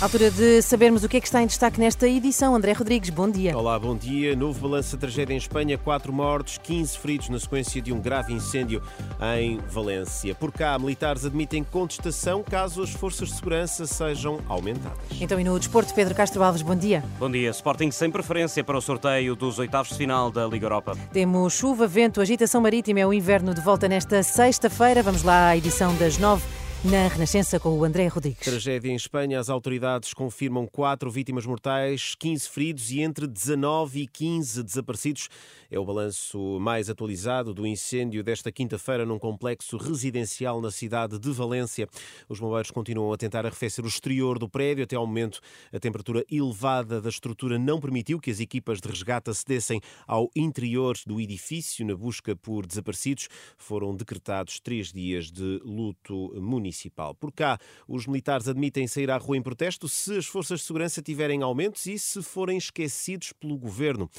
Altura de sabermos o que é que está em destaque nesta edição. André Rodrigues, bom dia. Olá, bom dia. Novo balanço da tragédia em Espanha: 4 mortos, 15 feridos na sequência de um grave incêndio em Valência. Por cá, militares admitem contestação caso as forças de segurança sejam aumentadas. Então, e no desporto, Pedro Castro Alves, bom dia. Bom dia. Sporting sem preferência para o sorteio dos oitavos de final da Liga Europa. Temos chuva, vento, agitação marítima. É o inverno de volta nesta sexta-feira. Vamos lá à edição das nove na Renascença com o André Rodrigues. Tragédia em Espanha. As autoridades confirmam quatro vítimas mortais, 15 feridos e entre 19 e 15 desaparecidos. É o balanço mais atualizado do incêndio desta quinta-feira num complexo residencial na cidade de Valência. Os bombeiros continuam a tentar arrefecer o exterior do prédio. Até ao momento, a temperatura elevada da estrutura não permitiu que as equipas de resgate acedessem ao interior do edifício na busca por desaparecidos. Foram decretados três dias de luto municipal municipal. Por cá, os militares admitem sair à rua em protesto se as forças de segurança tiverem aumentos e se forem esquecidos pelo governo.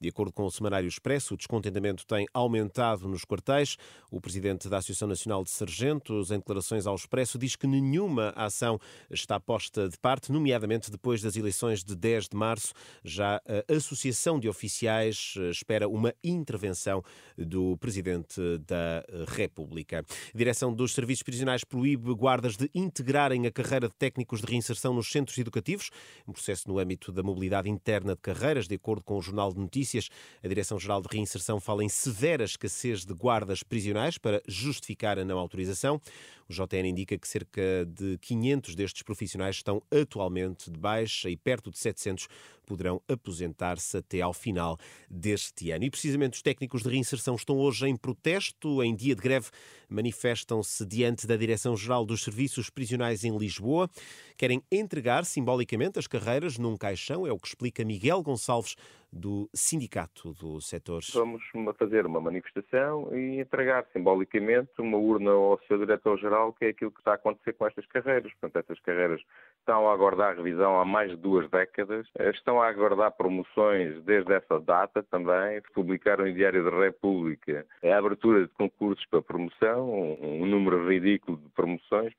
De acordo com o Semanário Expresso, o descontentamento tem aumentado nos quartéis. O presidente da Associação Nacional de Sargentos, em declarações ao Expresso, diz que nenhuma ação está posta de parte, nomeadamente depois das eleições de 10 de março. Já a Associação de Oficiais espera uma intervenção do presidente da República. A direção dos Serviços Prisionais proíbe guardas de integrarem a carreira de técnicos de reinserção nos centros educativos, um processo no âmbito da mobilidade interna de carreiras, de acordo com o Jornal de Notícias. A Direção-Geral de Reinserção fala em severa escassez de guardas prisionais para justificar a não autorização. O JN indica que cerca de 500 destes profissionais estão atualmente de baixa e perto de 700 poderão aposentar-se até ao final deste ano. E precisamente os técnicos de reinserção estão hoje em protesto, em dia de greve, manifestam-se diante da Direção-Geral dos Serviços Prisionais em Lisboa. Querem entregar simbolicamente as carreiras num caixão, é o que explica Miguel Gonçalves, do sindicato do setor. Vamos fazer uma manifestação e entregar simbolicamente uma urna ao seu diretor-geral, que é aquilo que está a acontecer com estas carreiras. Portanto, estas carreiras estão a aguardar revisão há mais de duas décadas, estão a aguardar promoções desde essa data também, publicaram em Diário da República a abertura de concursos para promoção, um número ridículo de promoções.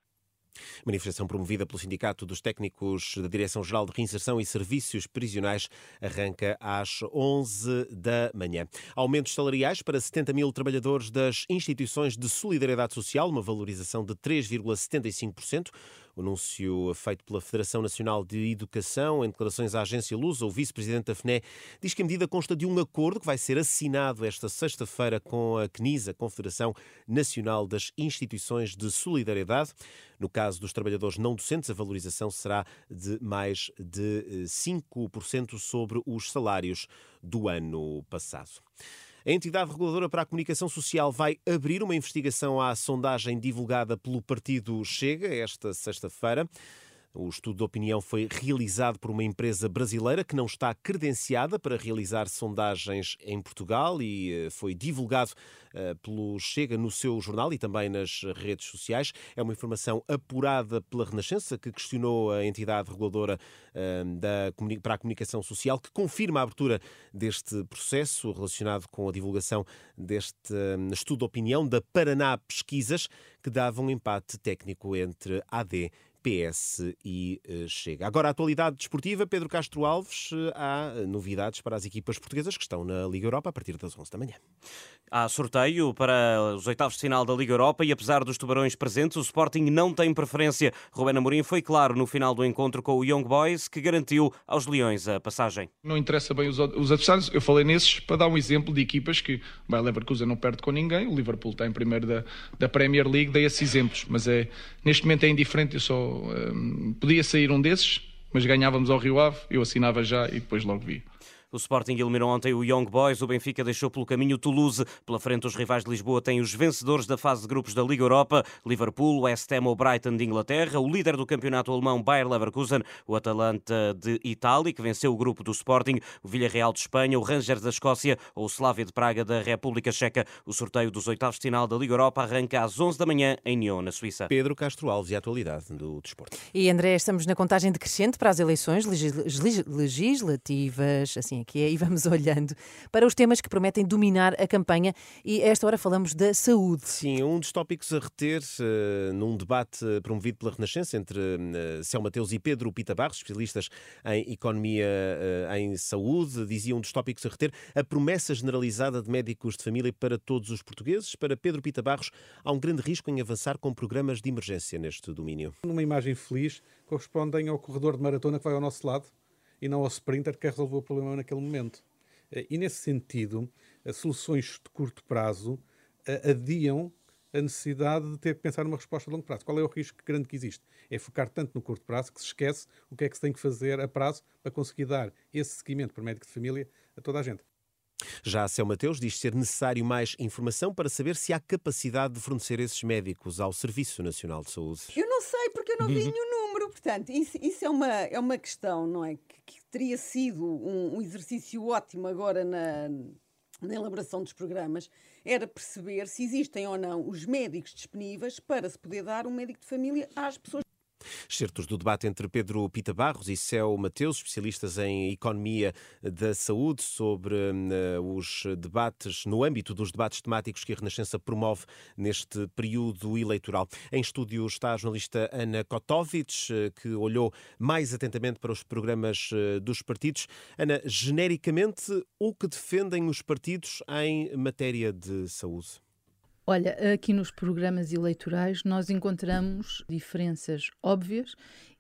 Manifestação promovida pelo Sindicato dos Técnicos da Direção-Geral de Reinserção e Serviços Prisionais arranca às 11 da manhã. Aumentos salariais para 70 mil trabalhadores das instituições de solidariedade social, uma valorização de 3,75%. O anúncio feito pela Federação Nacional de Educação, em declarações à agência Lusa, o vice-presidente da FNE diz que a medida consta de um acordo que vai ser assinado esta sexta-feira com a CNIS, a Confederação Nacional das Instituições de Solidariedade. No caso dos trabalhadores não docentes, a valorização será de mais de 5% sobre os salários do ano passado. A entidade reguladora para a comunicação social vai abrir uma investigação à sondagem divulgada pelo partido Chega esta sexta-feira. O estudo de opinião foi realizado por uma empresa brasileira que não está credenciada para realizar sondagens em Portugal e eh, foi divulgado eh, pelo Chega no seu jornal e também nas redes sociais. É uma informação apurada pela Renascença, que questionou a entidade reguladora eh, da, para a comunicação social, que confirma a abertura deste processo relacionado com a divulgação deste estudo de opinião da Paraná Pesquisas, que dava um empate técnico entre AD PS e uh, Chega. Agora, a atualidade desportiva, Pedro Castro Alves, uh, há novidades para as equipas portuguesas que estão na Liga Europa a partir das 11 da manhã. Há sorteio para os oitavos de final da Liga Europa e apesar dos tubarões presentes, o Sporting não tem preferência. Rubén Amorim foi claro no final do encontro com o Young Boys, que garantiu aos Leões a passagem. Não interessa bem os, os adversários, eu falei nesses para dar um exemplo de equipas que, bem, Leverkusen não perde com ninguém, o Liverpool está em primeiro da, da Premier League, dei esses exemplos, mas é, neste momento é indiferente, eu só um, podia sair um desses, mas ganhávamos ao Rio Ave, eu assinava já e depois logo vi. O Sporting eliminou ontem o Young Boys, o Benfica deixou pelo caminho o Toulouse. Pela frente, os rivais de Lisboa têm os vencedores da fase de grupos da Liga Europa, Liverpool, West Ham ou Brighton de Inglaterra, o líder do campeonato alemão Bayer Leverkusen, o Atalanta de Itália, que venceu o grupo do Sporting, o Villarreal de Espanha, o Rangers da Escócia ou o Slavia de Praga da República Checa. O sorteio dos oitavos de final da Liga Europa arranca às 11 da manhã em Nyon, na Suíça. Pedro Castro Alves e a atualidade do desporto. E André, estamos na contagem decrescente para as eleições legislativas, assim aqui é, e vamos olhando para os temas que prometem dominar a campanha e a esta hora falamos da saúde. Sim, um dos tópicos a reter uh, num debate promovido pela Renascença entre uh, Céu Mateus e Pedro Pita Barros, especialistas em economia uh, em saúde, dizia um dos tópicos a reter a promessa generalizada de médicos de família para todos os portugueses. Para Pedro Pita Barros, há um grande risco em avançar com programas de emergência neste domínio. Numa imagem feliz, correspondem ao corredor de maratona que vai ao nosso lado e não ao sprinter que quer resolver o problema naquele momento. Eh, e nesse sentido, as soluções de curto prazo eh, adiam a necessidade de ter que pensar numa resposta a longo prazo. Qual é o risco grande que existe? É focar tanto no curto prazo que se esquece o que é que se tem que fazer a prazo para conseguir dar esse seguimento para médico de família a toda a gente. Já a Céu Mateus diz ser necessário mais informação para saber se há capacidade de fornecer esses médicos ao Serviço Nacional de Saúde. Eu não sei, porque eu não vi nenhum número. Portanto, isso, isso, é, uma, é uma questão, não é? Que, que teria sido um, um, exercício ótimo agora na, na elaboração dos programas, era perceber se existem ou não os médicos disponíveis para se poder dar um médico de família às pessoas Certos do debate entre Pedro Pita Barros e Céu Mateus, especialistas em economia da saúde, sobre uh, os debates, no âmbito dos debates temáticos que a Renascença promove neste período eleitoral. Em estúdio está a jornalista Ana Kotovic, uh, que olhou mais atentamente para os programas uh, dos partidos. Ana, genericamente, o que defendem os partidos em matéria de saúde? Olha, aqui nos programas eleitorais nós encontramos diferenças óbvias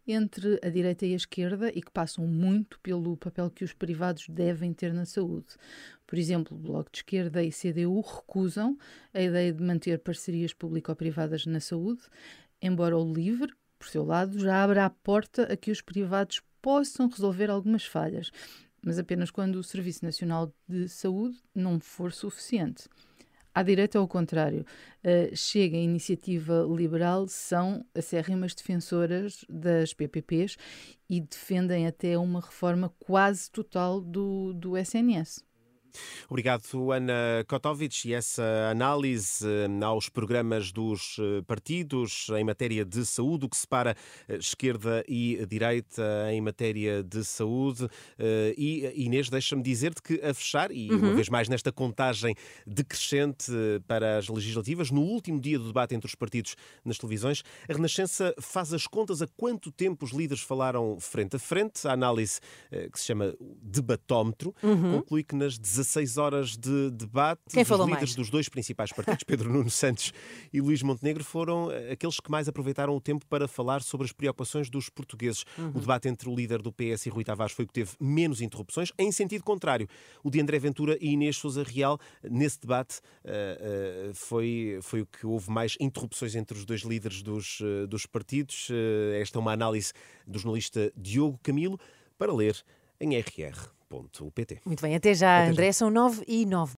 entre a direita e a esquerda e que passam muito pelo papel que os privados devem ter na saúde. Por exemplo, o Bloco de Esquerda e CDU recusam a ideia de manter parcerias público-privadas na saúde, embora o LIVRE, por seu lado, já abra a porta a que os privados possam resolver algumas falhas, mas apenas quando o Serviço Nacional de Saúde não for suficiente. À direita, ao contrário, uh, Chega a Iniciativa Liberal são acérrimas defensoras das PPPs e defendem até uma reforma quase total do, do SNS. Obrigado, Ana Kotovic. E essa análise eh, aos programas dos eh, partidos em matéria de saúde, o que separa eh, esquerda e direita em matéria de saúde. E Inês, deixa-me dizer-te que a fechar, e uma uhum. vez mais nesta contagem decrescente para as legislativas, no último dia do debate entre os partidos nas televisões, a Renascença faz as contas a quanto tempo os líderes falaram frente a frente. A análise que se chama debatómetro uhum. conclui que nas 17 16 horas de debate, Quem os líderes mais? dos dois principais partidos, Pedro Nuno Santos e Luís Montenegro, foram eh, aqueles que mais aproveitaram o tempo para falar sobre as preocupações dos portugueses. Uhum. O debate entre o líder do PS e Rui Tavares foi o que teve menos interrupções, em sentido contrário. O de André Ventura e Inês Souza Real, nesse debate, uh, uh, foi, foi o que houve mais interrupções entre os dois líderes dos, uh, dos partidos. esta é uma análise do jornalista Diogo Camilo, para ler em RR. Muito bem, até já, até André. Já. São nove e nove.